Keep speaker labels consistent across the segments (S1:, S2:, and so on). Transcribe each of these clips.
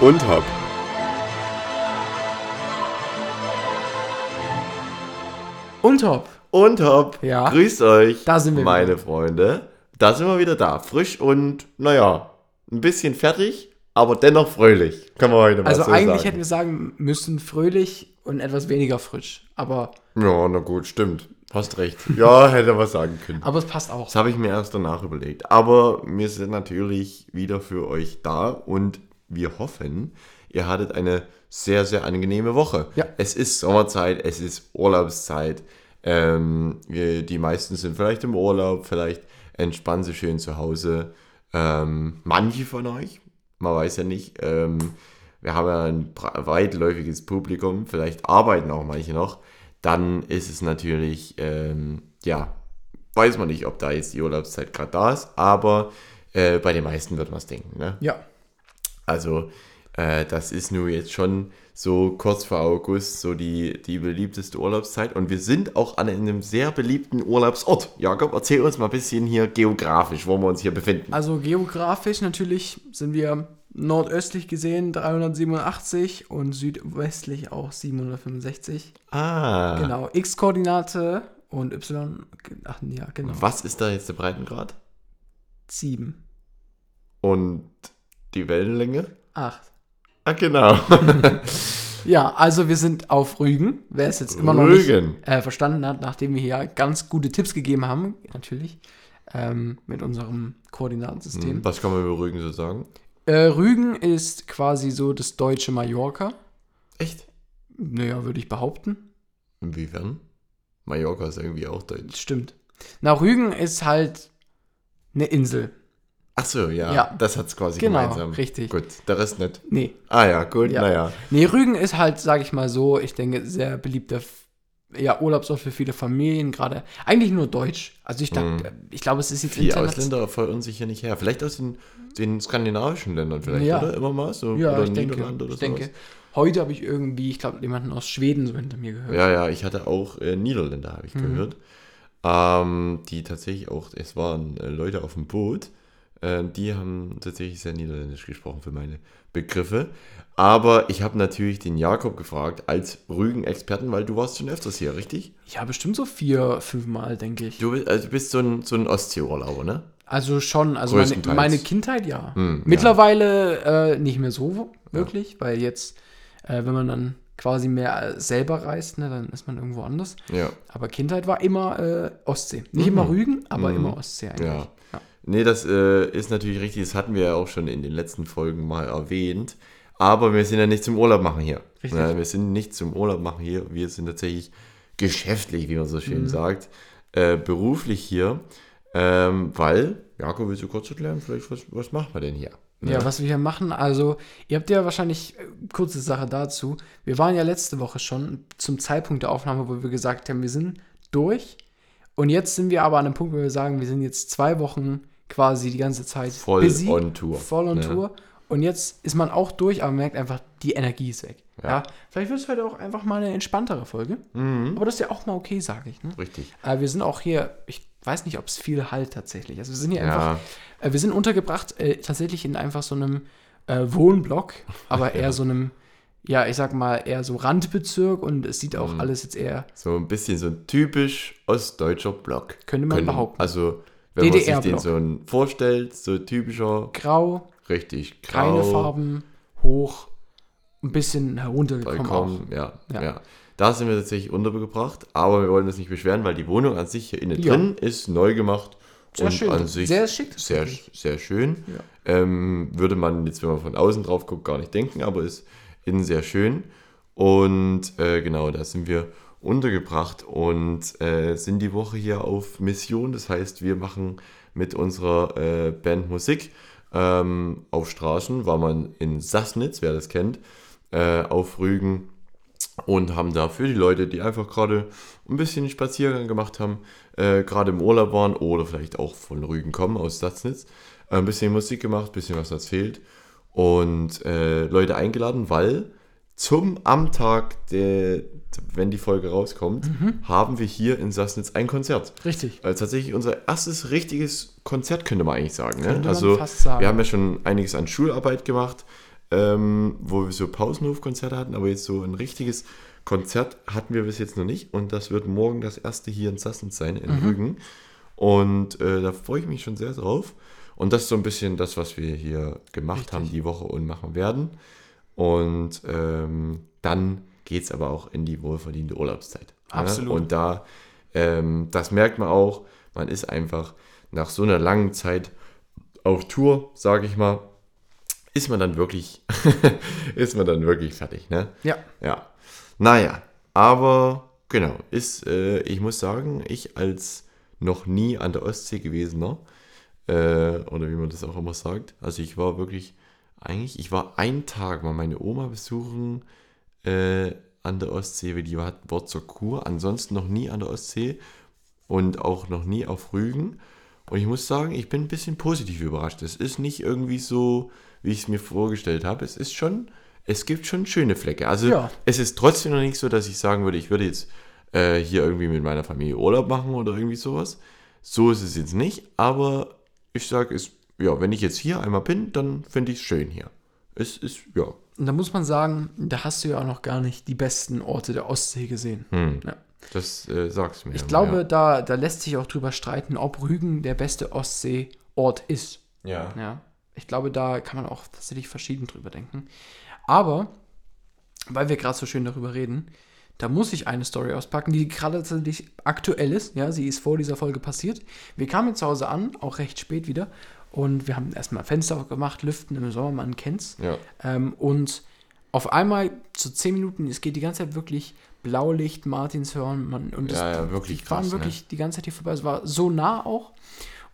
S1: und Hop.
S2: Und Top.
S1: Und Hop.
S2: Ja.
S1: Grüßt euch.
S2: Da sind wir
S1: Meine
S2: wieder.
S1: Freunde. Da sind wir wieder da. Frisch und, naja, ein bisschen fertig, aber dennoch fröhlich. Kann man heute mal
S2: Also
S1: so
S2: eigentlich
S1: sagen.
S2: hätten wir sagen müssen fröhlich und etwas weniger frisch. Aber,
S1: Ja, na gut, stimmt. Hast recht. Ja, hätte was sagen können.
S2: aber es passt auch.
S1: Das habe ich mir erst danach überlegt. Aber wir sind natürlich wieder für euch da und wir hoffen, ihr hattet eine sehr, sehr angenehme Woche.
S2: Ja.
S1: Es ist Sommerzeit, es ist Urlaubszeit. Ähm, die meisten sind vielleicht im Urlaub, vielleicht entspannen sie schön zu Hause. Ähm, manche von euch, man weiß ja nicht, ähm, wir haben ja ein weitläufiges Publikum, vielleicht arbeiten auch manche noch. Dann ist es natürlich, ähm, ja, weiß man nicht, ob da jetzt die Urlaubszeit gerade da ist, aber äh, bei den meisten wird man es denken. Ne?
S2: Ja.
S1: Also äh, das ist nur jetzt schon so kurz vor August so die, die beliebteste Urlaubszeit und wir sind auch an einem sehr beliebten Urlaubsort. Jakob, erzähl uns mal ein bisschen hier geografisch, wo wir uns hier befinden.
S2: Also geografisch natürlich sind wir nordöstlich gesehen 387 und südwestlich auch 765.
S1: Ah,
S2: Genau. X-Koordinate und Y. Ach ja, genau.
S1: was ist da jetzt der Breitengrad?
S2: 7.
S1: Und die Wellenlänge?
S2: 8.
S1: Ah, genau.
S2: Ja, also wir sind auf Rügen. Wer es jetzt immer noch
S1: Rügen.
S2: nicht äh, verstanden hat, nachdem wir hier ganz gute Tipps gegeben haben, natürlich, ähm, mit unserem Koordinatensystem.
S1: Was kann man über Rügen so sagen?
S2: Äh, Rügen ist quasi so das deutsche Mallorca.
S1: Echt?
S2: Naja, würde ich behaupten.
S1: Inwiefern? Mallorca ist irgendwie auch deutsch.
S2: Stimmt. Na, Rügen ist halt eine Insel.
S1: Ach so, ja.
S2: Ja.
S1: Das hat's quasi
S2: Genau,
S1: gemeinsam.
S2: richtig.
S1: Gut, der Rest nicht.
S2: Nee.
S1: Ah ja, gut,
S2: Ja.
S1: naja.
S2: Nee, Rügen ist halt, sag ich mal so, ich denke, sehr beliebter ja, Urlaubsort für viele Familien, gerade. Eigentlich nur Deutsch. Also ich dachte, ich glaube, es ist jetzt
S1: Die Ausländer verirren sich hier nicht her. Vielleicht aus den, den skandinavischen Ländern vielleicht,
S2: Ja.
S1: oder? Immer mal so.
S2: Ja,
S1: oder
S2: ich denke.
S1: Oder
S2: Ich denke. Heute habe ich irgendwie, ich glaube, jemanden aus Schweden so hinter mir gehört.
S1: Ja, ja, ich hatte auch äh, Niederländer, habe ich
S2: Mhm.
S1: gehört. Ähm, die tatsächlich auch, es waren äh, Leute auf dem Boot, die haben tatsächlich sehr niederländisch gesprochen für meine Begriffe. Aber ich habe natürlich den Jakob gefragt, als Rügen-Experten, weil du warst schon öfters hier, richtig?
S2: Ja, bestimmt so vier, fünf Mal, denke ich.
S1: Du bist, also du bist so ein, so ein Ostseeurlauber, ne?
S2: Also schon, also meine, meine Kindheit ja.
S1: Hm,
S2: Mittlerweile äh, nicht mehr so wirklich, weil jetzt, äh, wenn man dann quasi mehr selber reist, ne, dann ist man irgendwo anders.
S1: Ja.
S2: Aber Kindheit war immer äh, Ostsee. Nicht immer Rügen, aber immer Ostsee eigentlich.
S1: Mhm. Ja. Nee, das äh, ist natürlich richtig, das hatten wir ja auch schon in den letzten Folgen mal erwähnt. Aber wir sind ja nicht zum Urlaub machen hier.
S2: Richtig.
S1: Ja, wir sind nicht zum Urlaub machen hier. Wir sind tatsächlich geschäftlich, wie man so
S2: Mhm.
S1: schön sagt, äh, beruflich hier. Ähm, weil, Jakob, willst du kurz erklären, vielleicht, was, was machen wir denn hier? Ne?
S2: Ja, was wir hier machen, also, ihr habt ja wahrscheinlich, äh, kurze Sache dazu, wir waren ja letzte Woche schon zum Zeitpunkt der Aufnahme, wo wir gesagt haben, wir sind durch. Und jetzt sind wir aber an einem Punkt, wo wir sagen, wir sind jetzt zwei Wochen quasi die ganze Zeit
S1: Voll on Tour,
S2: Voll on
S1: ne?
S2: Tour. Und jetzt ist man auch durch, aber man merkt einfach, die Energie ist weg. Ja. Vielleicht wird es heute auch einfach mal eine entspanntere Folge.
S1: Mhm.
S2: Aber das ist ja auch mal okay, sage ich. Ne?
S1: Richtig.
S2: Aber wir sind auch hier, ich weiß nicht, ob es viel halt tatsächlich. Also wir sind hier
S1: Ja.
S2: einfach, äh, wir sind untergebracht äh, tatsächlich in einfach so einem äh, Wohnblock, aber eher so einem, ja, ich sag mal, eher so Randbezirk und es sieht
S1: Mhm.
S2: auch alles jetzt eher,
S1: So ein bisschen so ein typisch ostdeutscher Block.
S2: Könnte man behaupten.
S1: Also, wenn man sich den so ein vorstellt, so typischer,
S2: grau,
S1: richtig grau.
S2: keine Farben, hoch, ein bisschen heruntergekommen.
S1: Balkon, ja,
S2: Ja.
S1: ja. Da sind wir tatsächlich untergebracht, aber wir wollen uns nicht beschweren, weil die Wohnung an sich hier innen
S2: Ja.
S1: drin ist neu gemacht
S2: Sehr
S1: und
S2: schön.
S1: an sich
S2: Sehr schick.
S1: sehr, sehr schön. Ähm, würde man jetzt, wenn man von außen drauf guckt, gar nicht denken, aber ist innen sehr schön. Und äh, genau, da sind wir untergebracht und äh, sind die Woche hier auf Mission. Das heißt, wir machen mit unserer äh, Band Musik ähm, auf Straßen, war man in Sassnitz, wer das kennt, äh, auf Rügen und haben da für die Leute, die einfach gerade ein bisschen Spaziergang gemacht haben, äh, gerade im Urlaub waren oder vielleicht auch von Rügen kommen, aus Sassnitz, äh, ein bisschen Musik gemacht, ein bisschen was erzählt und äh, Leute eingeladen, weil zum am Tag, der, wenn die Folge rauskommt, haben wir hier in Sassnitz ein Konzert.
S2: Richtig.
S1: Also tatsächlich unser erstes richtiges Konzert, könnte man eigentlich sagen. Ne? Also
S2: fast sagen.
S1: wir haben ja schon einiges an Schularbeit gemacht. ähm, wo wir so Pausenhofkonzerte hatten, aber jetzt so ein richtiges Konzert hatten wir bis jetzt noch nicht und das wird morgen das erste hier in Sassens sein, in Rügen. Und äh, da freue ich mich schon sehr drauf. Und das ist so ein bisschen das, was wir hier gemacht
S2: Richtig.
S1: haben die Woche und machen werden. Und ähm, dann geht es aber auch in die wohlverdiente Urlaubszeit. ne?
S2: Absolut.
S1: Und da, ähm, das merkt man auch, man ist einfach nach so einer langen Zeit auf Tour, sage ich mal, ist man dann wirklich, ist man dann wirklich fertig, ne?
S2: Ja.
S1: Ja. Naja, aber genau, ist, äh, ich muss sagen, ich als noch nie an der Ostsee gewesener, äh, oder wie man das auch immer sagt, also ich war wirklich, eigentlich, ich war einen Tag mal meine Oma besuchen äh, an der Ostsee, weil die war, war zur Kur, ansonsten noch nie an der Ostsee und auch noch nie auf Rügen. Und ich muss sagen, ich bin ein bisschen positiv überrascht. Es ist nicht irgendwie so, wie ich es mir vorgestellt habe. Es ist schon, es gibt schon schöne Flecke. Also
S2: Ja.
S1: es ist trotzdem noch nicht so, dass ich sagen würde, ich würde jetzt äh, hier irgendwie mit meiner Familie Urlaub machen oder irgendwie sowas. So ist es jetzt nicht, aber ich sage es, ja, wenn ich jetzt hier einmal bin, dann finde ich es schön hier. Es ist, ja,
S2: Und da muss man sagen, da hast du ja auch noch gar nicht die besten Orte der Ostsee gesehen. Ja.
S1: das äh, sagst du mir.
S2: Ich
S1: immer,
S2: glaube, da, da lässt sich auch drüber streiten, ob Rügen der beste Ostseeort ist.
S1: ja. ja.
S2: Ja, ich glaube, da kann man auch tatsächlich verschieden drüber denken. Aber, weil wir gerade so schön darüber reden, da muss ich eine Story auspacken, die gerade tatsächlich aktuell ist. Ja, sie ist vor dieser Folge passiert. Wir kamen zu Hause an, auch recht spät wieder. Und wir haben erstmal Fenster aufgemacht, lüften im Sommer, man kennt's.
S1: Ja.
S2: Ähm, und auf einmal, so zehn Minuten, es geht die ganze Zeit wirklich Blaulicht, Martinshörn. Man, und
S1: Ja, ja, wirklich
S2: Die
S1: krass, ne?
S2: wirklich die ganze Zeit hier vorbei. Es war so nah auch.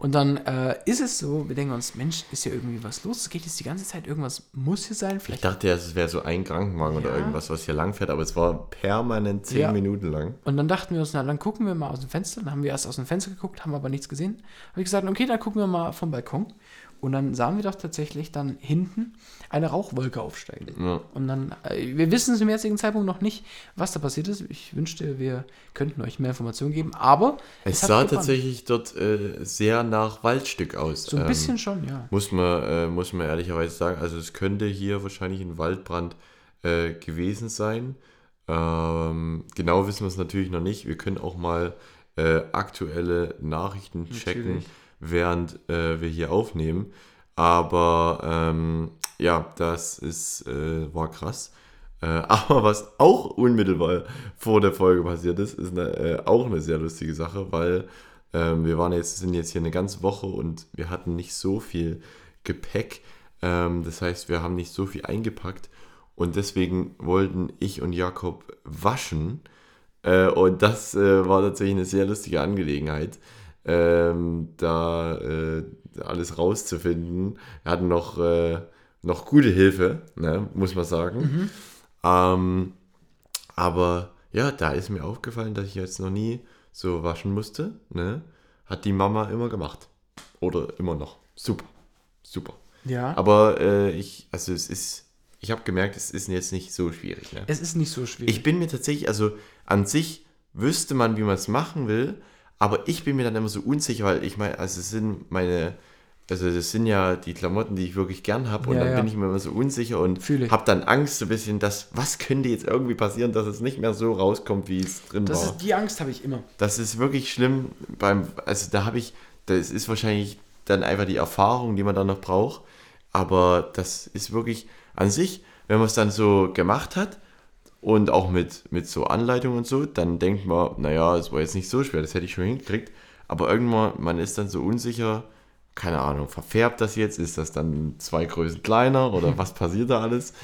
S2: Und dann äh, ist es so, wir denken uns, Mensch, ist hier irgendwie was los? Es geht jetzt die ganze Zeit, irgendwas muss hier sein.
S1: Ich
S2: Vielleicht.
S1: dachte ja, es wäre so ein Krankenwagen oder
S2: Ja.
S1: irgendwas, was hier lang fährt, aber es war permanent zehn
S2: Ja.
S1: Minuten lang.
S2: Und dann dachten wir uns, na, dann gucken wir mal aus dem Fenster. Dann haben wir erst aus dem Fenster geguckt, haben aber nichts gesehen. Habe ich gesagt, okay, dann gucken wir mal vom Balkon. Und dann sahen wir doch tatsächlich dann hinten eine Rauchwolke aufsteigen.
S1: Ja.
S2: Und dann, äh, wir wissen es im jetzigen Zeitpunkt noch nicht, was da passiert ist. Ich wünschte, wir könnten euch mehr Informationen geben, aber
S1: Es
S2: hat
S1: sah tatsächlich dort äh, sehr nach Waldstück aus.
S2: so ein
S1: Ähm,
S2: bisschen schon, ja.
S1: Muss man, äh, muss man ehrlicherweise sagen, also es könnte hier wahrscheinlich ein Waldbrand äh, gewesen sein. Ähm, genau wissen wir es natürlich noch nicht. Wir können auch mal äh, aktuelle Nachrichten checken,
S2: Natürlich.
S1: Während äh, wir hier aufnehmen. Aber ähm, ja, das ist, äh, war krass. Äh, aber was auch unmittelbar vor der Folge passiert ist, ist eine, äh, auch eine sehr lustige Sache, weil ähm, wir waren jetzt, sind jetzt hier eine ganze Woche und wir hatten nicht so viel Gepäck. Ähm, das heißt, wir haben nicht so viel eingepackt und deswegen wollten ich und Jakob waschen. Äh, und das äh, war tatsächlich eine sehr lustige Angelegenheit, ähm, da äh, alles rauszufinden. Wir hatten noch, äh, noch gute Hilfe, ne, muss man sagen. Ähm, aber ja, da ist mir aufgefallen, dass ich jetzt noch nie so waschen musste. Ne? Hat die Mama immer gemacht. Oder immer noch. Super. Super.
S2: Ja.
S1: Aber äh, ich, also es ist, ich habe gemerkt, es ist jetzt nicht so schwierig. Ne?
S2: es ist nicht so schwierig.
S1: Ich bin mir tatsächlich, also an sich wüsste man, wie man es machen will, aber ich bin mir dann immer so unsicher, weil ich meine, also es sind meine, also das sind ja die Klamotten, die ich wirklich gern habe und
S2: Ja,
S1: dann
S2: ja.
S1: bin ich mir immer so unsicher und habe dann Angst so ein bisschen, dass, was könnte jetzt irgendwie passieren, dass es nicht mehr so rauskommt, wie es drin
S2: das
S1: war.
S2: ist, die Angst habe ich immer.
S1: Das ist wirklich schlimm beim, also da habe ich, das ist wahrscheinlich dann einfach die Erfahrung, die man dann noch braucht, aber das ist wirklich an sich, wenn man es dann so gemacht hat und auch mit, mit so Anleitungen und so, dann denkt man, naja, es war jetzt nicht so schwer, das hätte ich schon hingekriegt, aber irgendwann, man ist dann so unsicher, keine Ahnung, verfärbt das jetzt, ist das dann zwei Größen kleiner oder was passiert da alles?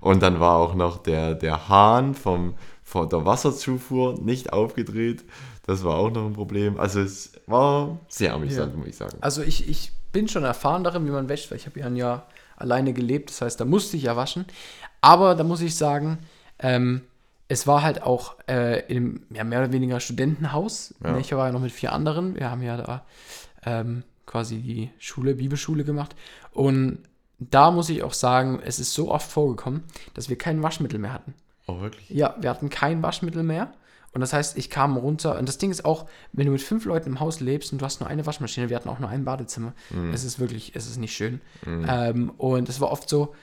S1: Und dann war auch noch der, der Hahn vom, von der Wasserzufuhr nicht aufgedreht. Das war auch noch ein Problem. Also es war sehr amüsant,
S2: Ja.
S1: muss ich sagen.
S2: Also ich, ich bin schon erfahren darin, wie man wäscht, weil ich habe ja ein Jahr alleine gelebt. Das heißt, da musste ich ja waschen. Aber da muss ich sagen, ähm, es war halt auch äh, im ja, mehr oder weniger Studentenhaus.
S1: Ja.
S2: Ich war ja noch mit vier anderen. Wir haben ja da ähm, quasi die Schule, Bibelschule gemacht. Und da muss ich auch sagen, es ist so oft vorgekommen, dass wir kein Waschmittel mehr hatten.
S1: Oh, wirklich?
S2: Ja, wir hatten kein Waschmittel mehr. Und das heißt, ich kam runter. Und das Ding ist auch, wenn du mit fünf Leuten im Haus lebst und du hast nur eine Waschmaschine, wir hatten auch nur ein Badezimmer. Es ist wirklich, es ist nicht schön. Ähm, und es war oft so,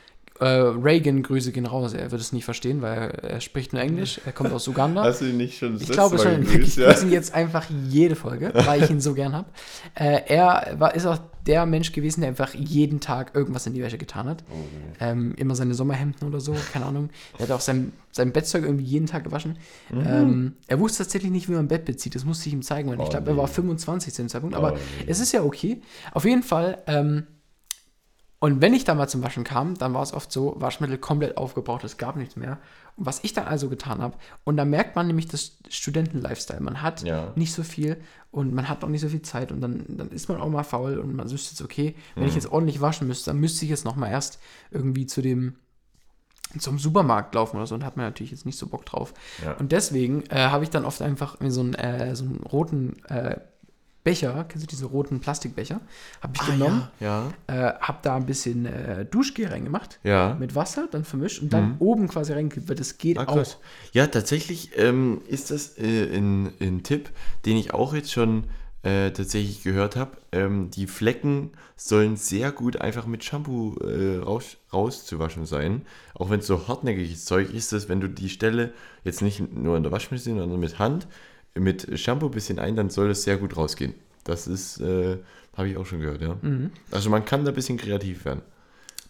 S2: äh, Reagan, Grüße gehen raus. Er wird es nicht verstehen, weil er spricht nur Englisch. Er kommt aus Uganda.
S1: Hast du ihn nicht schon
S2: Ich glaube schon. Ich grüße ihn jetzt einfach jede Folge, weil ich ihn so gern habe. Äh, er war, ist auch der Mensch gewesen, der einfach jeden Tag irgendwas in die Wäsche getan hat.
S1: Oh,
S2: Ähm, immer seine Sommerhemden oder so, keine Ahnung. Er hat auch sein, sein Bettzeug irgendwie jeden Tag gewaschen.
S1: Mhm.
S2: Ähm, er wusste tatsächlich nicht, wie man Bett bezieht. Das musste ich ihm zeigen. weil ich
S1: Oh,
S2: glaube, er war
S1: nee.
S2: 25 zu dem Zeitpunkt. Aber
S1: Oh, nee.
S2: es ist ja okay. Auf jeden Fall. Ähm, und wenn ich dann mal zum Waschen kam, dann war es oft so, Waschmittel komplett aufgebraucht, es gab nichts mehr. Und was ich dann also getan habe, und da merkt man nämlich das Studenten-Lifestyle. Man hat
S1: Ja.
S2: nicht so viel und man hat auch nicht so viel Zeit und dann, dann ist man auch mal faul und man wüsste jetzt, okay, wenn ich jetzt ordentlich waschen müsste, dann müsste ich jetzt noch mal erst irgendwie zu dem zum Supermarkt laufen oder so und hat man natürlich jetzt nicht so Bock drauf.
S1: Ja.
S2: Und deswegen äh, habe ich dann oft einfach so einen, äh, so einen roten äh, Becher, kennst du diese roten Plastikbecher, habe ich
S1: Ah,
S2: genommen,
S1: ja.
S2: äh, habe da ein bisschen äh, Duschgel reingemacht,
S1: Ja.
S2: mit Wasser, dann vermischt und dann oben quasi reingekippt, weil das geht
S1: Ah,
S2: auch.
S1: krass. Ja, tatsächlich ähm, ist das äh, ein, ein Tipp, den ich auch jetzt schon äh, tatsächlich gehört habe. Ähm, die Flecken sollen sehr gut einfach mit Shampoo äh, raus, rauszuwaschen sein. Auch wenn es so hartnäckiges Zeug ist, dass wenn du die Stelle jetzt nicht nur in der Waschmaschine, sondern mit Hand mit Shampoo ein bisschen ein, dann soll es sehr gut rausgehen. Das ist, äh, habe ich auch schon gehört, ja.
S2: Mhm.
S1: Also man kann da ein bisschen kreativ werden.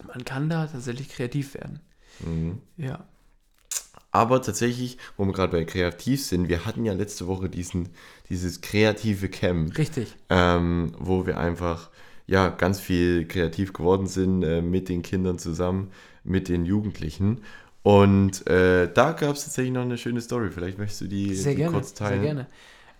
S2: Man kann da tatsächlich kreativ werden.
S1: Mhm.
S2: Ja.
S1: Aber tatsächlich, wo wir gerade bei kreativ sind, wir hatten ja letzte Woche diesen, dieses kreative Camp,
S2: Richtig.
S1: ähm, wo wir einfach ja ganz viel kreativ geworden sind äh, mit den Kindern zusammen, mit den Jugendlichen. Und äh, da gab es tatsächlich noch eine schöne Story. Vielleicht möchtest du die,
S2: Sehr gerne.
S1: kurz teilen.
S2: Sehr gerne.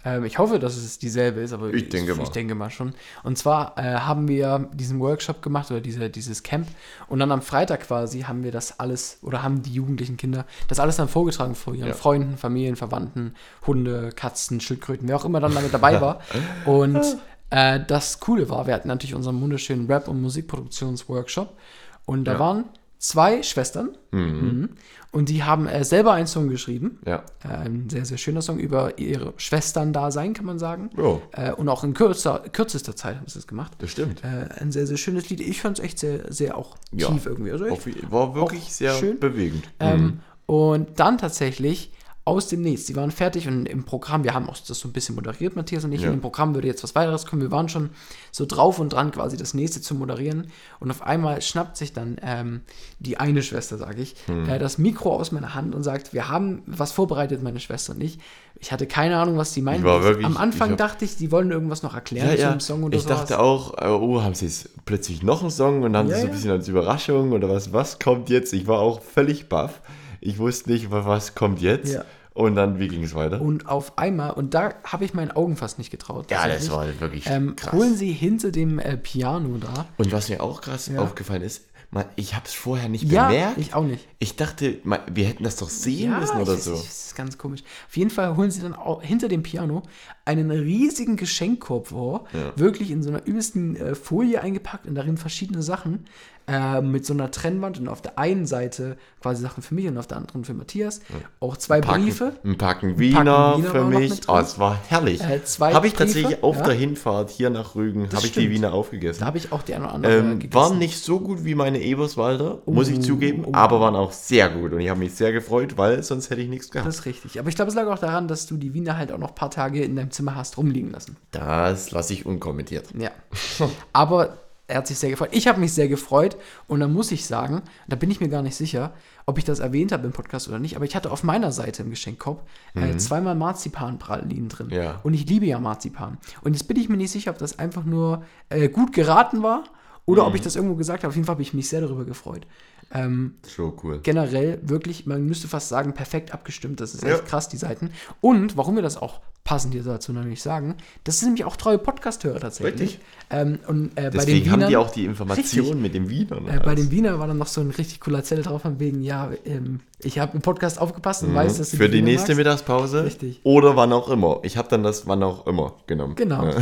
S2: Ähm, ich hoffe, dass es dieselbe ist, aber
S1: Ich denke mal.
S2: Ich denke mal schon. Und zwar äh, haben wir diesen Workshop gemacht oder diese, dieses Camp und dann am Freitag quasi haben wir das alles oder haben die jugendlichen Kinder das alles dann vorgetragen vor ihren
S1: Ja.
S2: Freunden, Familien, Verwandten, Hunde, Katzen, Schildkröten, wer auch immer dann damit dabei war. Und äh, das Coole war, wir hatten natürlich unseren wunderschönen Rap- und Musikproduktionsworkshop und da
S1: Ja.
S2: waren zwei Schwestern Mhm. und die haben äh, selber einen Song geschrieben.
S1: Ja.
S2: Äh, Ein sehr, sehr schöner Song über ihre Schwestern-Dasein, kann man sagen.
S1: Ja,
S2: Äh, und auch in kürzer, kürzester Zeit haben sie das gemacht.
S1: das stimmt.
S2: Äh, ein sehr, sehr schönes Lied. Ich fand es echt sehr, sehr auch
S1: Ja.
S2: tief irgendwie. Also ich,
S1: Auf, war wirklich sehr
S2: schön.
S1: bewegend.
S2: ähm,
S1: Mhm.
S2: Und dann tatsächlich aus dem Nichts. Die waren fertig und im Programm, wir haben auch das so ein bisschen moderiert, Matthias und ich.
S1: Ja.
S2: In dem Programm würde jetzt was weiteres kommen. Wir waren schon so drauf und dran, quasi das nächste zu moderieren. Und auf einmal schnappt sich dann ähm, die eine Schwester, sage ich,
S1: Hm.
S2: äh, das Mikro aus meiner Hand und sagt, wir haben was vorbereitet, meine Schwester und ich. Ich hatte keine Ahnung, was die meinen.
S1: wirklich-
S2: Am Anfang
S1: ich hab-
S2: dachte ich, die wollen irgendwas noch erklären
S1: Ja,
S2: zu
S1: ja.
S2: dem Song oder
S1: ich
S2: sowas.
S1: dachte auch, äh, oh, haben sie jetzt plötzlich noch einen Song und haben
S2: Ja,
S1: sie so ein bisschen als Überraschung oder was, was kommt jetzt? Ich war auch völlig baff. Ich wusste nicht, wa- was kommt jetzt.
S2: Ja.
S1: Und dann, wie ging es weiter?
S2: Und auf einmal, und da habe ich meinen Augen fast nicht getraut.
S1: ja, das war wirklich
S2: Ähm,
S1: krass.
S2: holen sie hinter dem äh, Piano da.
S1: Und was mir auch krass
S2: Ja.
S1: aufgefallen ist, man, ich habe es vorher nicht
S2: Ja,
S1: bemerkt.
S2: ich auch nicht.
S1: Ich dachte, man, wir hätten das doch sehen müssen
S2: ich
S1: oder
S2: weiß
S1: so.
S2: nicht, Das ist ganz komisch. Auf jeden Fall holen sie dann auch hinter dem Piano einen riesigen Geschenkkorb vor,
S1: Ja.
S2: wirklich in so einer übelsten äh, Folie eingepackt und darin verschiedene Sachen äh, mit so einer Trennwand und auf der einen Seite quasi Sachen für mich und auf der anderen für Matthias. Auch zwei
S1: Packen,
S2: Briefe.
S1: Ein Packen Wiener
S2: Wiener
S1: für
S2: war noch
S1: mich. Oh, es war herrlich.
S2: Äh,
S1: habe ich
S2: Briefe,
S1: tatsächlich auf
S2: ja.
S1: der Hinfahrt hier nach Rügen, habe ich die. Wiener aufgegessen.
S2: Da habe ich auch die eine oder andere
S1: Ähm,
S2: gegessen.
S1: waren nicht so gut wie meine Eberswalder, muss ich
S2: Oh,
S1: zugeben,
S2: oh.
S1: aber waren auch sehr gut und ich habe mich sehr gefreut, weil sonst hätte ich nichts gehabt.
S2: Das ist richtig. Aber ich glaube, es lag auch daran, dass du die Wiener halt auch noch ein paar Tage in deinem Zimmer hast rumliegen lassen.
S1: Das lasse ich unkommentiert.
S2: Ja. Aber er hat sich sehr gefreut. Ich habe mich sehr gefreut und dann muss ich sagen, da bin ich mir gar nicht sicher, ob ich das erwähnt habe im Podcast oder nicht, aber ich hatte auf meiner Seite im Geschenkkorb äh, zweimal Marzipanpralinen drin.
S1: Mhm. Ja.
S2: Und ich liebe ja Marzipan. Und jetzt bin ich mir nicht sicher, ob das einfach nur äh, gut geraten war oder
S1: Mhm.
S2: ob ich das irgendwo gesagt habe. Auf jeden Fall habe ich mich sehr darüber gefreut. Ähm,
S1: So cool.
S2: generell wirklich, man müsste fast sagen, perfekt abgestimmt. Das ist echt
S1: Ja.
S2: krass, die Seiten. Und warum wir das auch passend hier dazu nämlich sagen, das sind nämlich auch treue Podcast-Hörer tatsächlich.
S1: Richtig.
S2: Ähm, und äh,
S1: Deswegen haben
S2: Wienern,
S1: die auch die Information
S2: Richtig.
S1: mit dem Wiener.
S2: äh, bei den Wiener war dann noch so ein richtig cooler Zettel drauf, von wegen, ja, ähm, ich habe im Podcast aufgepasst und weiß, dass du
S1: Mhm. Für die
S2: Wiener
S1: nächste
S2: magst.
S1: Mittagspause.
S2: Richtig.
S1: Oder wann auch immer. Ich habe dann das wann auch immer genommen.
S2: Genau.
S1: Ja.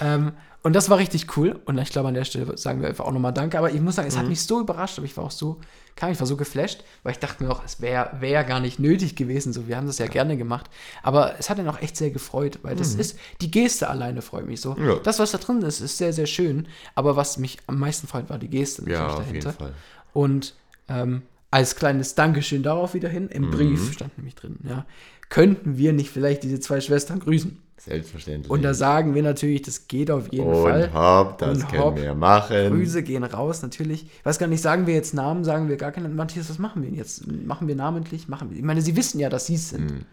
S2: ähm, und das war richtig cool. Und ich glaube, an der Stelle sagen wir einfach auch nochmal Danke. Aber ich muss sagen, es
S1: Mhm.
S2: hat mich so überrascht, aber ich war auch so, kann ich war so geflasht, weil ich dachte mir auch, es wäre wär gar nicht nötig gewesen. So, wir haben das ja gerne gemacht. Aber es hat ihn auch echt sehr gefreut, weil das ist, die Geste alleine freut mich so.
S1: Mhm. Ja.
S2: Das, was da drin ist, ist sehr, sehr schön. Aber was mich am meisten freut, war die Geste
S1: Ja,
S2: natürlich
S1: auf jeden
S2: dahinter.
S1: Fall.
S2: Und ähm, als kleines Dankeschön darauf wieder hin. Im
S1: Mhm.
S2: Brief stand nämlich drin, ja. Könnten wir nicht vielleicht diese zwei Schwestern grüßen?
S1: Selbstverständlich.
S2: Und da sagen wir natürlich, das geht auf jeden
S1: und
S2: Fall.
S1: hopp, das
S2: Und
S1: können
S2: hopp,
S1: wir machen.
S2: Grüße gehen raus, natürlich. Ich weiß gar nicht, sagen wir jetzt Namen, sagen wir gar keinen. Matthias, was machen wir denn jetzt? Machen wir namentlich? Machen wir. Ich meine, sie wissen ja, dass sie es sind.
S1: Hm,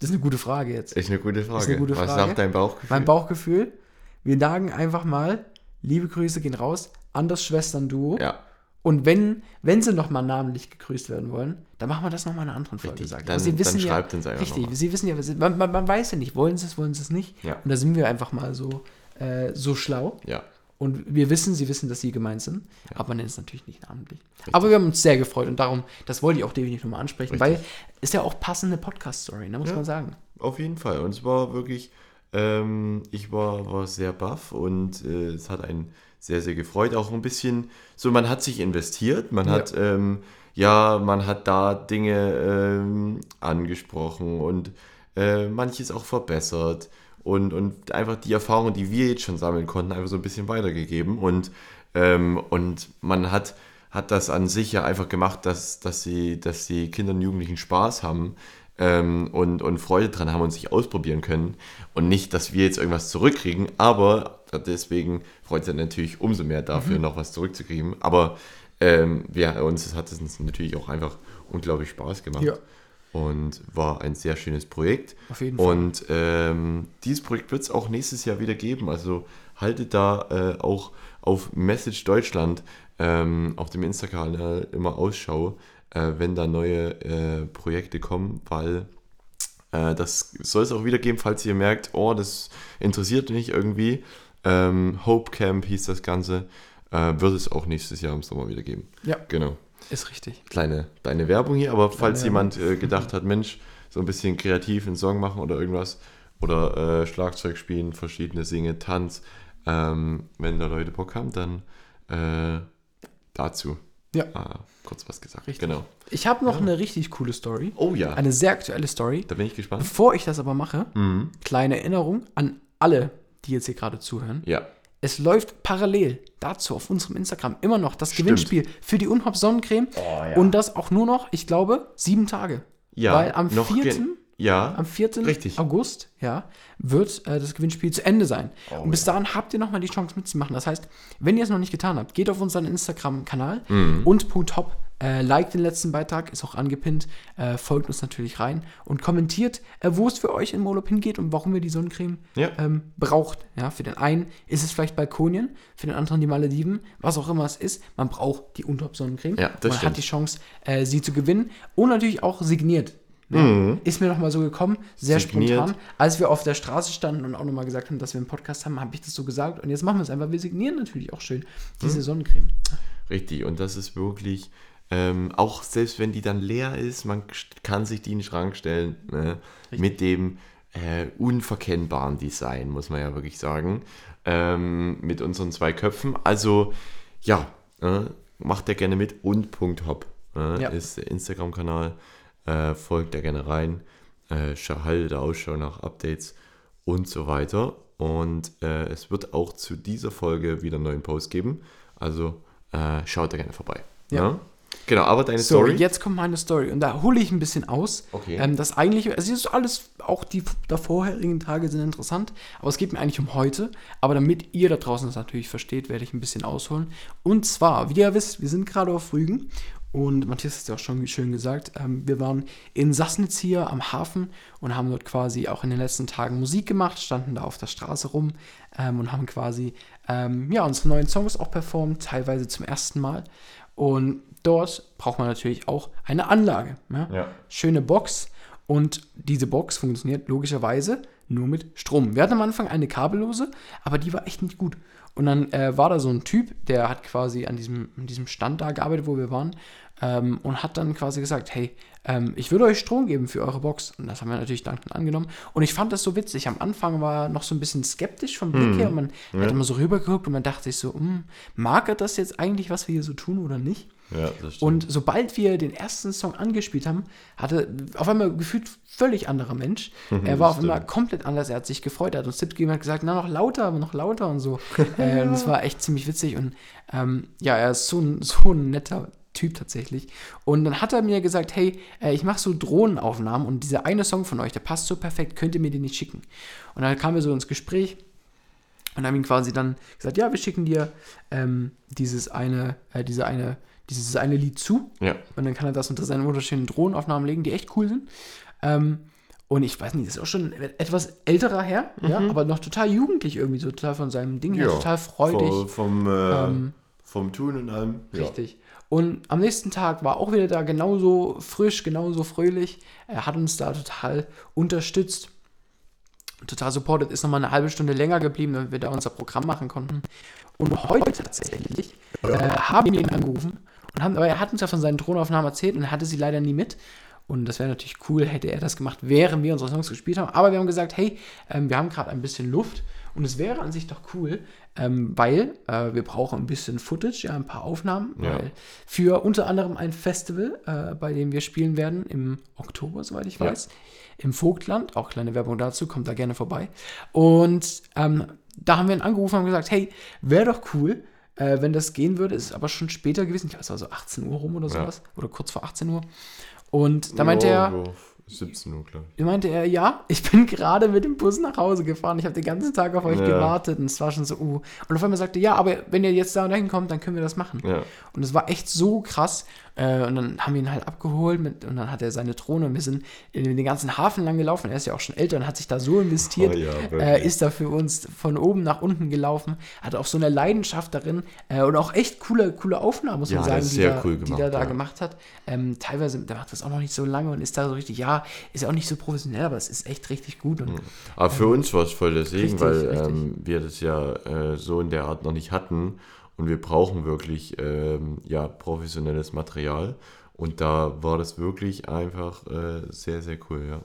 S2: Das ist eine gute Frage jetzt.
S1: Ist eine gute Frage.
S2: eine gute
S1: Was
S2: Frage.
S1: sagt dein Bauchgefühl?
S2: Mein Bauchgefühl, wir sagen einfach mal, liebe Grüße gehen raus an das Schwestern-Duo.
S1: Ja,
S2: Und wenn, wenn sie nochmal namentlich gegrüßt werden wollen, dann machen wir das nochmal in einer anderen Folge.
S1: Richtig, dann-
S2: sie wissen
S1: dann
S2: ja,
S1: schreibt uns einfach
S2: Richtig,
S1: noch mal.
S2: sie wissen ja, man, man, man weiß ja nicht, wollen sie es, wollen sie es nicht.
S1: Ja.
S2: Und da sind wir einfach mal so, äh, so schlau.
S1: ja.
S2: Und wir wissen, sie wissen, dass sie gemeint sind, aber man nennt es natürlich nicht namentlich. Aber wir haben uns sehr gefreut und darum, das wollte ich auch definitiv nochmal ansprechen,
S1: Richtig.
S2: weil ist ja auch passende Podcast-Story, ne, muss
S1: Ja.
S2: man sagen.
S1: Auf jeden Fall. Und es war wirklich, ähm, ich war, war sehr baff und äh, es hat einen sehr, sehr gefreut. Auch ein bisschen, so man hat sich investiert, man
S2: Ja.
S1: hat, ähm, ja, man hat da Dinge ähm, angesprochen und äh, manches auch verbessert und, und einfach die Erfahrungen, die wir jetzt schon sammeln konnten, einfach so ein bisschen weitergegeben. Und, ähm, und man hat, hat das an sich ja einfach gemacht, dass, dass, sie, dass die Kinder und Jugendlichen Spaß haben ähm, und, und Freude dran haben und sich ausprobieren können. Und nicht, dass wir jetzt irgendwas zurückkriegen, aber deswegen freut es natürlich umso mehr dafür, noch was zurückzukriegen. Aber ähm, wir, uns hat es uns natürlich auch einfach unglaublich Spaß gemacht.
S2: Ja.
S1: Und war ein sehr schönes Projekt.
S2: Auf jeden Fall.
S1: Und ähm, dieses Projekt wird es auch nächstes Jahr wieder geben. Also haltet da äh, auch auf Message Deutschland ähm, auf dem Insta-Kanal immer Ausschau, äh, wenn da neue äh, Projekte kommen, weil äh, das soll es auch wieder geben, falls ihr merkt, oh, das interessiert mich irgendwie. Ähm, Hope Camp hieß das Ganze. Äh, wird es auch nächstes Jahr im Sommer wieder geben.
S2: Ja,
S1: Genau
S2: ist richtig.
S1: kleine, kleine Werbung hier, aber falls
S2: Werbung.
S1: jemand äh, gedacht hat, Mensch, so ein bisschen kreativ einen Song machen oder irgendwas oder äh, Schlagzeug spielen, verschiedene Singe, Tanz, ähm, wenn da Leute Bock haben, dann äh, dazu
S2: Ja.
S1: äh, kurz was gesagt.
S2: Richtig.
S1: Genau.
S2: Ich habe noch eine richtig coole Story.
S1: Oh ja,
S2: Eine sehr aktuelle Story.
S1: da bin ich gespannt.
S2: Bevor ich das aber mache,
S1: Mhm.
S2: kleine Erinnerung an alle, die jetzt hier gerade zuhören.
S1: Ja,
S2: Es läuft parallel dazu auf unserem Instagram immer noch das
S1: Stimmt.
S2: Gewinnspiel für die Unhop Sonnencreme.
S1: ja.
S2: Und das auch nur noch, ich glaube, sieben Tage.
S1: ja.
S2: Weil am
S1: noch
S2: 4.
S1: gen- Ja,
S2: Am 4.
S1: Richtig.
S2: August ja, wird äh, das Gewinnspiel zu Ende sein.
S1: Oh,
S2: und bis dahin habt ihr nochmal die Chance mitzumachen. Das heißt, wenn ihr es noch nicht getan habt, geht auf unseren Instagram-Kanal
S1: Mhm.
S2: und Punkt Hop, äh, liked den letzten Beitrag, ist auch angepinnt, äh, folgt uns natürlich rein und kommentiert, äh, wo es für euch im Urlaub hingeht und warum ihr die Sonnencreme
S1: Ja.
S2: ähm, braucht. Ja, für den einen ist es vielleicht Balkonien, für den anderen die Malediven, was auch immer es ist. Man braucht die Unterhop-Sonnencreme.
S1: Ja,
S2: man
S1: stimmt.
S2: hat die Chance, äh, sie zu gewinnen und natürlich auch signiert. Ja, Ist mir nochmal so gekommen, sehr
S1: Mhm. Signiert.
S2: spontan. Als wir auf der Straße standen und auch nochmal gesagt haben, dass wir einen Podcast haben, habe ich das so gesagt. Und jetzt machen wir es einfach. Wir signieren natürlich auch schön
S1: Mhm.
S2: diese Sonnencreme.
S1: Richtig, und das ist wirklich, ähm, auch selbst wenn die dann leer ist, man kann sich die in den Schrank stellen, ne? mit dem äh, unverkennbaren Design, muss man ja wirklich sagen, ähm, mit unseren zwei Köpfen. Also, ja, äh, macht der gerne mit und Punkt Hop äh,
S2: Ja.
S1: ist der Instagram-Kanal, äh, folgt da gerne rein, äh, haltet Ausschau nach Updates und so weiter. Und äh, es wird auch zu dieser Folge wieder einen neuen Post geben. Also äh, schaut da gerne vorbei.
S2: Ja.
S1: Ja? Genau, aber deine
S2: So,
S1: Story.
S2: jetzt kommt meine Story. Und da hole ich ein bisschen aus.
S1: Okay.
S2: Ähm, das eigentlich, also es ist alles, auch die davorherigen Tage sind interessant. Aber es geht mir eigentlich um heute. Aber damit ihr da draußen das natürlich versteht, werde ich ein bisschen ausholen. Und zwar, wie ihr wisst, wir sind gerade auf Rügen. Und Matthias hat es ja auch schon schön gesagt, ähm, wir waren in Sassnitz hier am Hafen und haben dort quasi auch in den letzten Tagen Musik gemacht, standen da auf der Straße rum ähm, und haben quasi ähm, ja, unsere neuen Songs auch performt, teilweise zum ersten Mal. Und dort braucht man natürlich auch eine Anlage. Ja?
S1: Ja.
S2: Schöne Box. Und diese Box funktioniert logischerweise nur mit Strom. Wir hatten am Anfang eine kabellose, aber die war echt nicht gut. Und dann äh, war da so ein Typ, der hat quasi an diesem, an diesem Stand da gearbeitet, wo wir waren, ähm, und hat dann quasi gesagt, hey, ähm, ich würde euch Strom geben für eure Box. Und das haben wir natürlich dankend angenommen. Und ich fand das so witzig. Am Anfang war er noch so ein bisschen skeptisch vom Blick her. Und man hat immer so rübergeguckt und man dachte sich so, hm, mag er das jetzt eigentlich, was wir hier so tun oder nicht?
S1: Ja.
S2: Und sobald wir den ersten Song angespielt haben, hatte auf einmal gefühlt völlig anderer Mensch. er war auf einmal komplett anders. Er hat sich gefreut, er hat uns Tipps gegeben, hat gesagt, na, noch lauter, noch lauter und so. äh, und das war echt ziemlich witzig. Und ähm, ja, er ist so ein, so ein netter Typ tatsächlich. Und dann hat er mir gesagt, hey, äh, ich mache so Drohnenaufnahmen und dieser eine Song von euch, der passt so perfekt, könnt ihr mir den nicht schicken? Und dann kamen wir so ins Gespräch und haben ihm quasi dann gesagt, ja, wir schicken dir ähm, dieses eine, äh, diese eine, dieses eine Lied zu.
S1: Ja.
S2: Und dann kann er das unter seine wunderschönen Drohnenaufnahmen legen, die echt cool sind. Ähm, und ich weiß nicht, das ist auch schon etwas älterer her, ja, aber noch total jugendlich irgendwie, so total von seinem Ding her,
S1: Ja,
S2: total freudig.
S1: Vom, vom, äh,
S2: Ähm,
S1: vom Tun und allem. Ja.
S2: Richtig. Und am nächsten Tag war auch wieder da genauso frisch, genauso fröhlich. Er hat uns da total unterstützt, total supported, ist nochmal eine halbe Stunde länger geblieben, damit wir da unser Programm machen konnten. Und heute tatsächlich äh, haben wir ihn angerufen und haben, aber er hat uns ja von seinen Drohnenaufnahmen erzählt und er hatte sie leider nie mit. Und das wäre natürlich cool, hätte er das gemacht, während wir unsere Songs gespielt haben. Aber wir haben gesagt, hey, ähm, wir haben gerade ein bisschen Luft und es wäre an sich doch cool, ähm, weil äh, wir brauchen ein bisschen Footage, ja, ein paar Aufnahmen,
S1: Ja.
S2: weil für unter anderem ein Festival, äh, bei dem wir spielen werden im Oktober, soweit ich
S1: Ja.
S2: weiß, im Vogtland. Auch kleine Werbung dazu, kommt da gerne vorbei. Und ähm, da haben wir ihn angerufen und gesagt, hey, wäre doch cool, äh, wenn das gehen würde. Ist aber schon später gewesen, ich weiß, es war so 18 Uhr rum oder
S1: Ja.
S2: sowas, oder kurz vor 18 Uhr. Und da meinte er,
S1: Ja, 17 Uhr, glaube
S2: da meinte er, ja, ich bin gerade mit dem Bus nach Hause gefahren. Ich habe den ganzen Tag auf euch
S1: Ja.
S2: gewartet und es war schon so, uh. Und auf einmal sagte, er, ja, aber wenn ihr jetzt da und dahin kommt, dann können wir das machen.
S1: ich. Ja.
S2: Und es war echt so krass. Äh, und dann haben wir ihn halt abgeholt mit, und dann hat er seine Drohne und wir sind in den ganzen Hafen lang gelaufen. Er ist ja auch schon älter und hat sich da so investiert.
S1: Oh ja,
S2: äh, ist da für uns von oben nach unten gelaufen. Hat auch so eine Leidenschaft darin äh, und auch echt coole, coole Aufnahmen, muss man sagen, die,
S1: sehr
S2: da,
S1: cool
S2: die
S1: gemacht,
S2: er da gemacht hat. Ähm, teilweise, der macht das auch noch nicht so lange und ist da so richtig, ja, ist auch nicht so professionell, aber es ist echt richtig gut. Und
S1: Aber für uns war es voll der Segen,
S2: Richtig,
S1: weil ähm, wir das ja äh, so in der Art noch nicht hatten und wir brauchen wirklich ähm, ja, professionelles Material. Und da war das wirklich einfach äh, sehr, sehr cool, ja.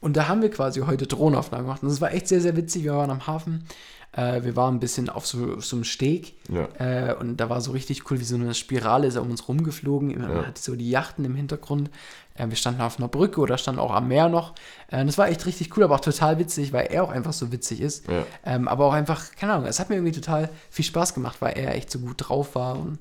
S2: Und da haben wir quasi heute Drohnenaufnahmen gemacht. Und das war echt sehr, sehr witzig. Wir waren am Hafen. Äh, wir waren ein bisschen auf so, auf so einem Steg.
S1: Ja.
S2: Äh, und da war so richtig cool, wie so eine Spirale ist er um uns rumgeflogen. Man
S1: Ja.
S2: hatte so die Yachten im Hintergrund. Äh, wir standen auf einer Brücke oder standen auch am Meer noch. Äh, das war echt richtig cool, aber auch total witzig, weil er auch einfach so witzig ist.
S1: Ja.
S2: Ähm, aber auch einfach, keine Ahnung, es hat mir irgendwie total viel Spaß gemacht, weil er echt so gut drauf war. Und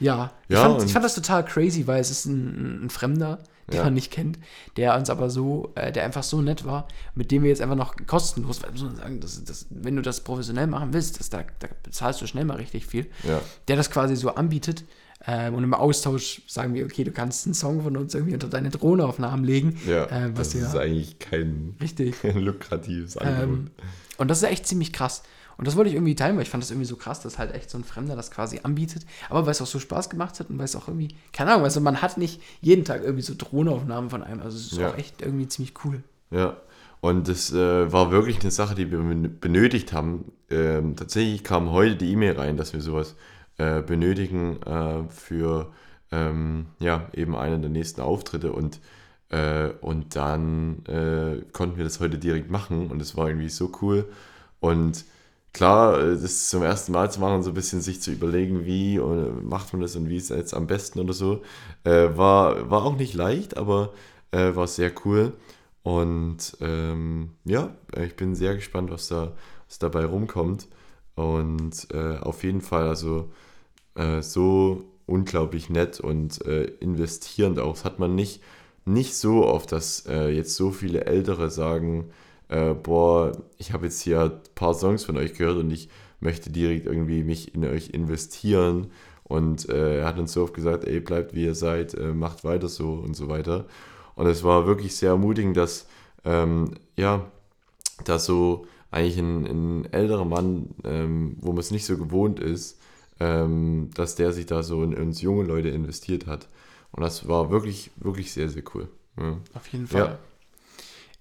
S2: ja, ich, fand, ich fand das total crazy, weil es ist ein, ein Fremder, den
S1: Ja.
S2: man nicht kennt, der uns aber so, äh, der einfach so nett war, mit dem wir jetzt einfach noch kostenlos, weil muss man sagen, das, das, wenn du das professionell machen willst, das, da, da bezahlst du schnell mal richtig viel,
S1: Ja.
S2: der das quasi so anbietet. Ähm, und im Austausch sagen wir, okay, du kannst einen Song von uns irgendwie unter deine Drohneaufnahmen legen.
S1: Ja,
S2: äh, was
S1: das
S2: ja
S1: ist eigentlich kein
S2: richtig.
S1: lukratives Angebot.
S2: Ähm, und das ist echt ziemlich krass. Und das wollte ich irgendwie teilen, weil ich fand das irgendwie so krass, dass halt echt so ein Fremder das quasi anbietet. Aber weil es auch so Spaß gemacht hat und weil es auch irgendwie, keine Ahnung, also man hat nicht jeden Tag irgendwie so Drohnenaufnahmen von einem. Also es ist
S1: Ja.
S2: auch echt irgendwie ziemlich cool.
S1: Ja, und das äh, war wirklich eine Sache, die wir ben- benötigt haben. Ähm, tatsächlich kam heute die E-Mail rein, dass wir sowas äh, benötigen äh, für ähm, ja, eben einen der nächsten Auftritte und, äh, und dann äh, konnten wir das heute direkt machen und es war irgendwie so cool. Und klar, äh, das zum ersten Mal zu machen, so ein bisschen sich zu überlegen, wie äh, macht man das und wie ist es jetzt am besten oder so, äh, war, war auch nicht leicht, aber äh, war sehr cool. Und ähm, ja, ich bin sehr gespannt, was da was dabei rumkommt. Und äh, auf jeden Fall, also äh, so unglaublich nett und investierend auch. Das hat man nicht, nicht so oft, dass jetzt so viele Ältere sagen, äh, boah, ich habe jetzt hier ein paar Songs von euch gehört und ich möchte direkt irgendwie mich in euch investieren. Und äh, er hat uns so oft gesagt, ey, bleibt wie ihr seid, äh, macht weiter so und so weiter. Und es war wirklich sehr ermutigend, dass, ähm, ja, dass so eigentlich ein, ein älterer Mann, ähm, wo man es nicht so gewohnt ist, ähm, dass der sich da so in uns junge Leute investiert hat. Und das war wirklich, wirklich sehr, sehr cool. Ja.
S2: Auf jeden Fall.
S1: Ja.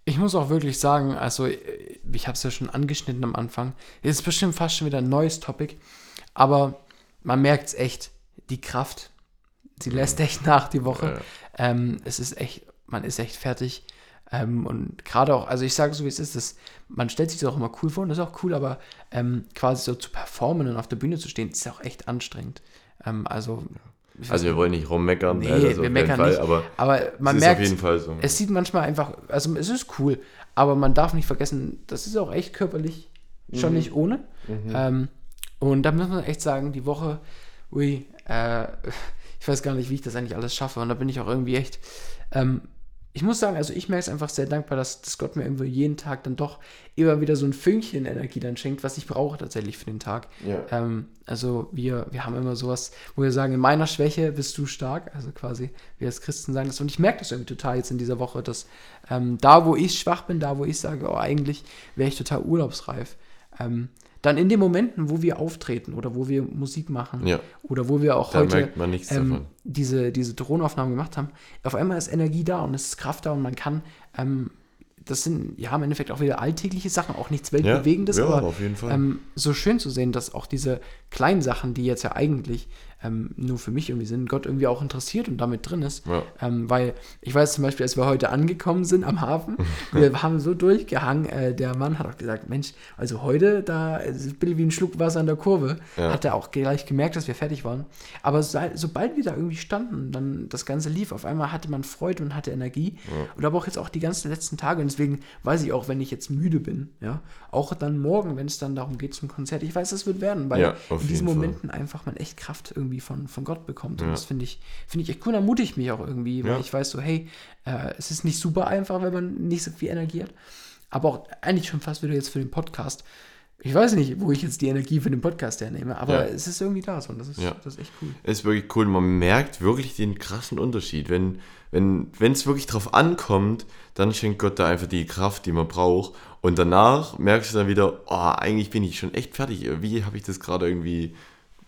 S2: Ich muss auch wirklich sagen, also äh, ich habe es ja schon angeschnitten am Anfang. Jetzt ist bestimmt fast schon wieder ein neues Topic, aber man merkt es echt, die Kraft, sie lässt echt nach die Woche.
S1: Ja.
S2: Ähm, es ist echt, man ist echt fertig. Ähm, und gerade auch, also ich sage so, wie es ist, das, man stellt sich das auch immer cool vor und das ist auch cool, aber ähm, quasi so zu performen und auf der Bühne zu stehen, ist auch echt anstrengend. Ähm, also
S1: Also wir wollen nicht rummeckern,
S2: Nee,
S1: das auf
S2: wir meckern
S1: Fall,
S2: nicht.
S1: aber
S2: Aber man merkt,
S1: so.
S2: es sieht manchmal einfach, also es ist cool, aber man darf nicht vergessen, das ist auch echt körperlich schon
S1: Mhm.
S2: nicht ohne. Ähm, und da muss man echt sagen, die Woche, ui, äh, ich weiß gar nicht, wie ich das eigentlich alles schaffe. Und da bin ich auch irgendwie echt, ähm, ich muss sagen, also ich merke es einfach sehr dankbar, dass, dass Gott mir irgendwo jeden Tag dann doch immer wieder so ein Fünkchen Energie dann schenkt, was ich brauche tatsächlich für den Tag.
S1: Ja.
S2: Ähm, also wir, wir haben immer sowas, wo wir sagen, in meiner Schwäche bist du stark, also quasi wir als Christen sagen das. Und ich merke das irgendwie total jetzt in dieser Woche, dass ähm, da, wo ich schwach bin, da, wo ich sage, oh, eigentlich wäre ich total urlaubsreif, ähm, dann in den Momenten, wo wir auftreten oder wo wir Musik machen
S1: Ja.
S2: oder wo wir auch
S1: Da
S2: heute ähm, diese, diese Drohnenaufnahmen gemacht haben, auf einmal ist Energie da und es ist Kraft da und man kann, ähm, das sind ja im Endeffekt auch wieder alltägliche Sachen, auch nichts Weltbewegendes,
S1: ja,
S2: aber
S1: jeden Fall.
S2: ähm, so schön zu sehen, dass auch diese kleinen Sachen, die jetzt ja eigentlich ähm, nur für mich irgendwie sind, Gott irgendwie auch interessiert und damit drin ist.
S1: Ja.
S2: Ähm, weil ich weiß zum Beispiel, als wir heute angekommen sind am Hafen, wir haben so durchgehangen, äh, der Mann hat auch gesagt, Mensch, also heute, da ist ein bisschen wie ein Schluck Wasser an der Kurve,
S1: Ja.
S2: hat er auch gleich gemerkt, dass wir fertig waren. Aber so, sobald wir da irgendwie standen, dann das Ganze lief, auf einmal hatte man Freude und hatte Energie. Und aber auch jetzt auch die ganzen letzten Tage. Und deswegen weiß ich auch, wenn ich jetzt müde bin, ja, auch dann morgen, wenn es dann darum geht zum Konzert, ich weiß, es wird werden, weil
S1: Ja,
S2: in diesen
S1: jeden Fall.
S2: Momenten einfach man echt Kraft irgendwie von, von Gott bekommt. Und
S1: Ja.
S2: das finde ich, finde ich echt cool, ermutigt mich auch irgendwie, weil
S1: Ja.
S2: ich weiß so, hey, äh, es ist nicht super einfach, wenn man nicht so viel Energie hat. Aber auch eigentlich schon fast wieder jetzt für den Podcast. Ich weiß nicht, wo ich jetzt die Energie für den Podcast hernehme, aber
S1: Ja.
S2: es ist irgendwie da so und das ist, das ist echt cool.
S1: ist wirklich cool. Man merkt wirklich den krassen Unterschied. Wenn wenn wenn, es wirklich drauf ankommt, dann schenkt Gott da einfach die Kraft, die man braucht. Und danach merkst du dann wieder, oh, eigentlich bin ich schon echt fertig. Wie habe ich das gerade irgendwie,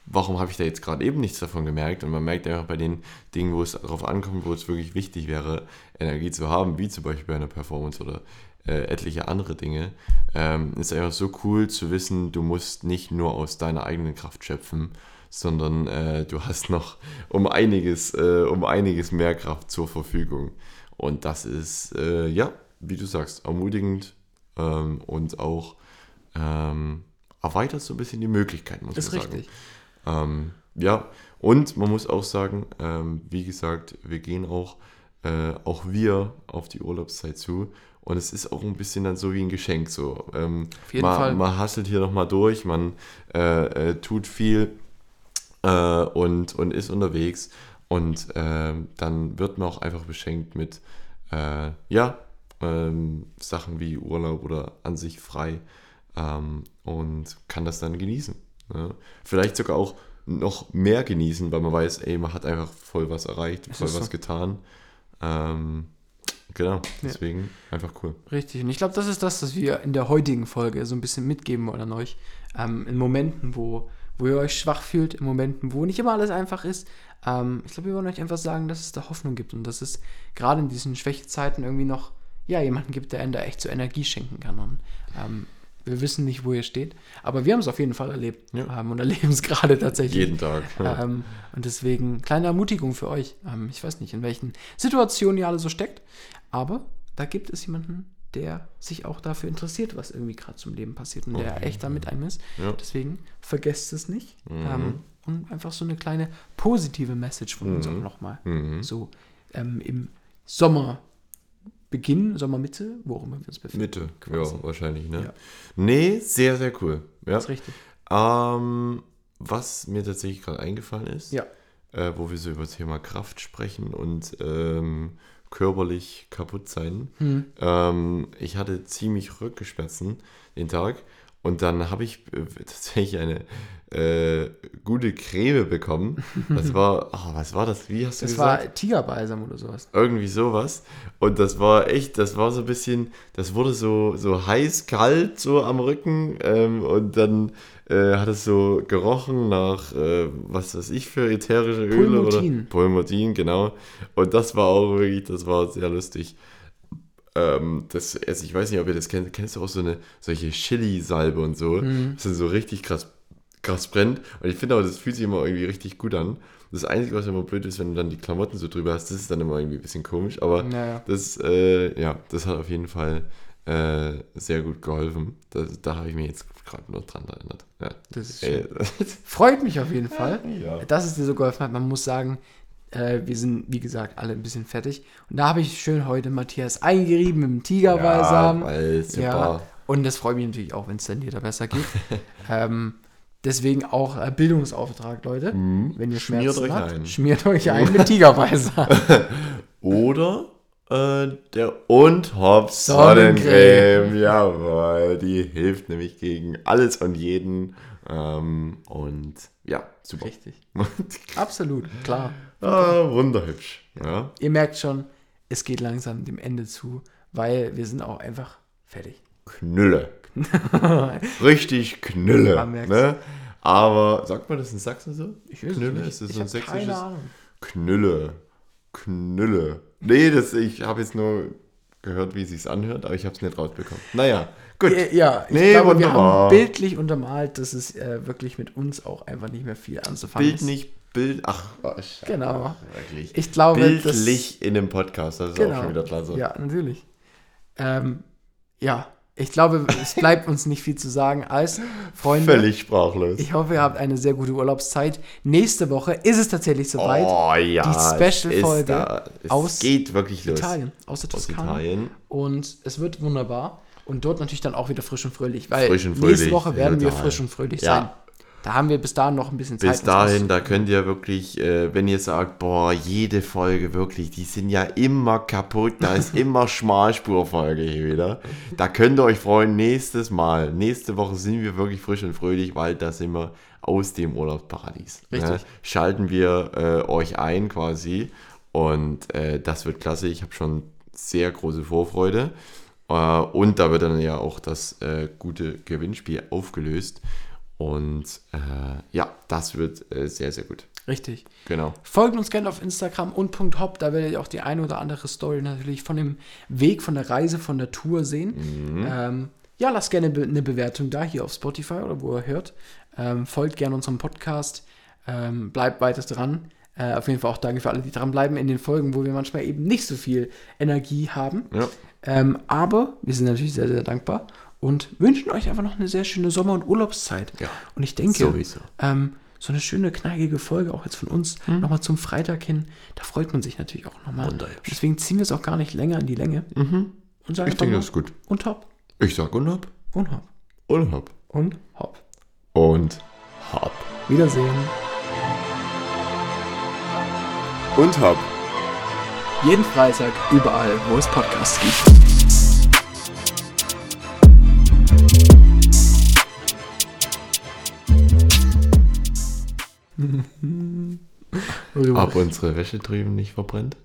S1: warum habe ich da jetzt gerade eben nichts davon gemerkt? Und man merkt einfach bei den Dingen, wo es darauf ankommt, wo es wirklich wichtig wäre, Energie zu haben, wie zum Beispiel bei einer Performance oder äh, etliche andere Dinge, ähm, ist einfach so cool zu wissen, du musst nicht nur aus deiner eigenen Kraft schöpfen, sondern äh, du hast noch um einiges, äh, um einiges mehr Kraft zur Verfügung. Und das ist, äh, ja, wie du sagst, ermutigend ähm, und auch ähm, erweitert so ein bisschen die Möglichkeiten, muss
S2: Das ist
S1: man sagen.
S2: richtig.
S1: Ähm, ja, und man muss auch sagen, ähm, wie gesagt, wir gehen auch, äh, auch wir auf die Urlaubszeit zu. Und es ist auch ein bisschen dann so wie ein Geschenk. So. Ähm,
S2: Auf jeden
S1: man,
S2: Fall.
S1: man hasselt hier nochmal durch, man äh, äh, tut viel äh, und, und ist unterwegs. Und ähm, dann wird man auch einfach beschenkt mit, äh, ja, ähm, Sachen wie Urlaub oder an sich frei ähm, und kann das dann genießen. Ne? Vielleicht sogar auch noch mehr genießen, weil man weiß, ey, man hat einfach voll was erreicht, voll was
S2: so.
S1: getan. Ähm, genau, deswegen einfach cool.
S2: Richtig. Und ich glaube, das ist das, was wir in der heutigen Folge so ein bisschen mitgeben wollen an euch. Ähm, in Momenten, wo, wo ihr euch schwach fühlt, in Momenten, wo nicht immer alles einfach ist. Ähm, ich glaube, wir wollen euch einfach sagen, dass es da Hoffnung gibt und dass es gerade in diesen Schwächezeiten irgendwie noch ja, jemanden gibt, der einen da echt so Energie schenken kann. Und ähm, wir wissen nicht, wo ihr steht, aber wir haben es auf jeden Fall erlebt
S1: Ja.
S2: ähm, und erleben es gerade tatsächlich.
S1: Jeden Tag. Ja.
S2: Ähm, und deswegen kleine Ermutigung für euch. Ähm, ich weiß nicht, in welchen Situationen ihr alle so steckt, aber da gibt es jemanden, der sich auch dafür interessiert, was irgendwie gerade zum Leben passiert und der echt da mit einem ist.
S1: Ja.
S2: Deswegen vergesst es nicht.
S1: Mhm.
S2: Ähm, und einfach so eine kleine positive Message von uns auch nochmal.
S1: Mhm.
S2: So ähm, im Sommerbeginn, Sommermitte, wo auch immer wir uns befinden.
S1: Mitte,
S2: quasi.
S1: ja, wahrscheinlich, ne?
S2: Ja.
S1: Nee, sehr, sehr cool. Ja.
S2: Das ist richtig.
S1: Ähm, was mir tatsächlich gerade eingefallen ist,
S2: Ja.
S1: äh, wo wir so über das Thema Kraft sprechen und ähm, körperlich kaputt sein.
S2: Hm.
S1: Ähm, ich hatte ziemlich Rückenschmerzen den Tag und dann habe ich äh, tatsächlich eine äh, gute Creme bekommen. Das war, oh, was war das? Wie hast du
S2: Das
S1: gesagt?
S2: war Tigerbalsam oder sowas.
S1: irgendwie sowas. Und das war echt, das war so ein bisschen, das wurde so, so heiß, kalt so am Rücken. Ähm, und dann äh, hat es so gerochen nach, äh, was weiß ich für ätherische Öle.
S2: Pulmotin.
S1: Oder? Pulmotin, genau. Und das war auch wirklich, das war sehr lustig. Ähm, das, also ich weiß nicht, ob ihr das kennt. Kennst du auch so eine, solche Chili-Salbe und so? Das sind so richtig krass, krass brennt. Und ich finde auch, das fühlt sich immer irgendwie richtig gut an. Das Einzige, was immer blöd ist, wenn du dann die Klamotten so drüber hast, das ist dann immer irgendwie ein bisschen komisch. Aber
S2: Naja.
S1: das, äh, ja, das hat auf jeden Fall äh, sehr gut geholfen. Da, da habe ich mich jetzt gerade nur dran erinnert. Ja.
S2: Das
S1: Äh,
S2: Freut mich auf jeden Fall,
S1: ja.
S2: dass es dir so geholfen hat. Man muss sagen, äh, wir sind, wie gesagt, alle ein bisschen fertig. Und da habe ich schön heute Matthias eingerieben mit dem Tigerbalsam.
S1: weil super.
S2: Ja, und das freut mich natürlich auch, wenn es dann wieder besser geht. ähm, deswegen auch äh, Bildungsauftrag, Leute. Wenn ihr
S1: Mhm. Schmiert
S2: Schmerzen
S1: euch
S2: habt,
S1: ein.
S2: schmiert euch ein mit Tigerbalsam.
S1: Oder äh, der und Hops
S2: Sonnencreme.
S1: Sonnencreme. Jawohl, die hilft nämlich gegen alles und jeden. Ähm, und ja, super.
S2: Richtig. Absolut, klar.
S1: ah, wunderhübsch. Ja.
S2: Ihr merkt schon, es geht langsam dem Ende zu, weil wir sind auch einfach fertig.
S1: Knülle. Richtig Knülle. Ne? Aber sagt man das in Sachsen so?
S2: Ich weiß
S1: Knülle?
S2: nicht.
S1: Ist das
S2: Ich
S1: ein sächsisches?
S2: keine Ahnung.
S1: Knülle. Knülle. Nee, das, ich habe jetzt nur gehört, wie es anhört, aber ich habe es nicht rausbekommen. Naja, gut.
S2: Äh, Ja, ich
S1: Nee,
S2: glaube, wir
S1: wunderbar.
S2: haben bildlich untermalt, dass es äh, wirklich mit uns auch einfach nicht mehr viel anzufangen
S1: Bild
S2: ist.
S1: nicht Bild. Ach, oh.
S2: Genau.
S1: Wirklich.
S2: Ich glaube,
S1: Bildlich in einem Podcast, das ist
S2: das,
S1: auch
S2: genau,
S1: schon wieder klasse.
S2: Ja, natürlich. Ähm, ja, ich glaube, es bleibt uns nicht viel zu sagen als Freunde.
S1: Völlig sprachlos.
S2: Ich hoffe, ihr habt eine sehr gute Urlaubszeit. Nächste Woche ist es tatsächlich soweit.
S1: oh ja.
S2: Die Special-Folge aus
S1: geht wirklich los.
S2: Italien, aus der
S1: Aus
S2: Toskana.
S1: Italien.
S2: Und es wird wunderbar. Und dort natürlich dann auch wieder frisch und fröhlich. Weil
S1: Frisch und
S2: nächste
S1: fröhlich,
S2: Woche werden wir frisch und fröhlich
S1: Ja.
S2: Da haben wir bis dahin noch ein bisschen Zeit.
S1: Bis dahin, da könnt ihr wirklich, äh, wenn ihr sagt, boah, jede Folge wirklich, die sind ja immer kaputt, da ist immer Schmalspurfolge hier wieder. Da könnt ihr euch freuen, nächstes Mal, nächste Woche sind wir wirklich frisch und fröhlich, weil da sind wir aus dem Urlaubsparadies.
S2: Richtig.
S1: Ne? Schalten wir äh, euch ein quasi und äh, das wird klasse. Ich habe schon sehr große Vorfreude. Äh, und da wird dann ja auch das äh, gute Gewinnspiel aufgelöst. Und äh, ja, das wird äh, sehr, sehr gut.
S2: Richtig.
S1: Genau.
S2: Folgt uns gerne auf Instagram und .hop, da werdet ihr auch die eine oder andere Story natürlich von dem Weg, von der Reise, von der Tour sehen.
S1: Mhm.
S2: Ähm, ja, lasst gerne eine Bewertung da, hier auf Spotify oder wo ihr hört. Ähm, folgt gerne unserem Podcast. Ähm, bleibt weiter dran. Äh, auf jeden Fall auch danke für alle, die dranbleiben in den Folgen, wo wir manchmal eben nicht so viel Energie haben.
S1: Ja.
S2: Ähm, aber wir sind natürlich sehr, sehr dankbar und wünschen euch einfach noch eine sehr schöne Sommer- und Urlaubszeit.
S1: Ja,
S2: Und ich denke, ähm, so eine schöne, knackige Folge auch jetzt von uns nochmal zum Freitag hin, da freut man sich natürlich auch nochmal. Deswegen ziehen wir es auch gar nicht länger in die Länge. Und sagen
S1: Ich denke, das ist gut.
S2: Und hopp.
S1: Ich sag und hopp.
S2: Und hopp.
S1: Und hopp.
S2: Und hopp.
S1: Und hopp.
S2: Wiedersehen.
S1: Und hopp.
S2: Jeden Freitag, überall, wo es Podcasts gibt.
S1: Ob unsere Wäsche drüben nicht verbrennt?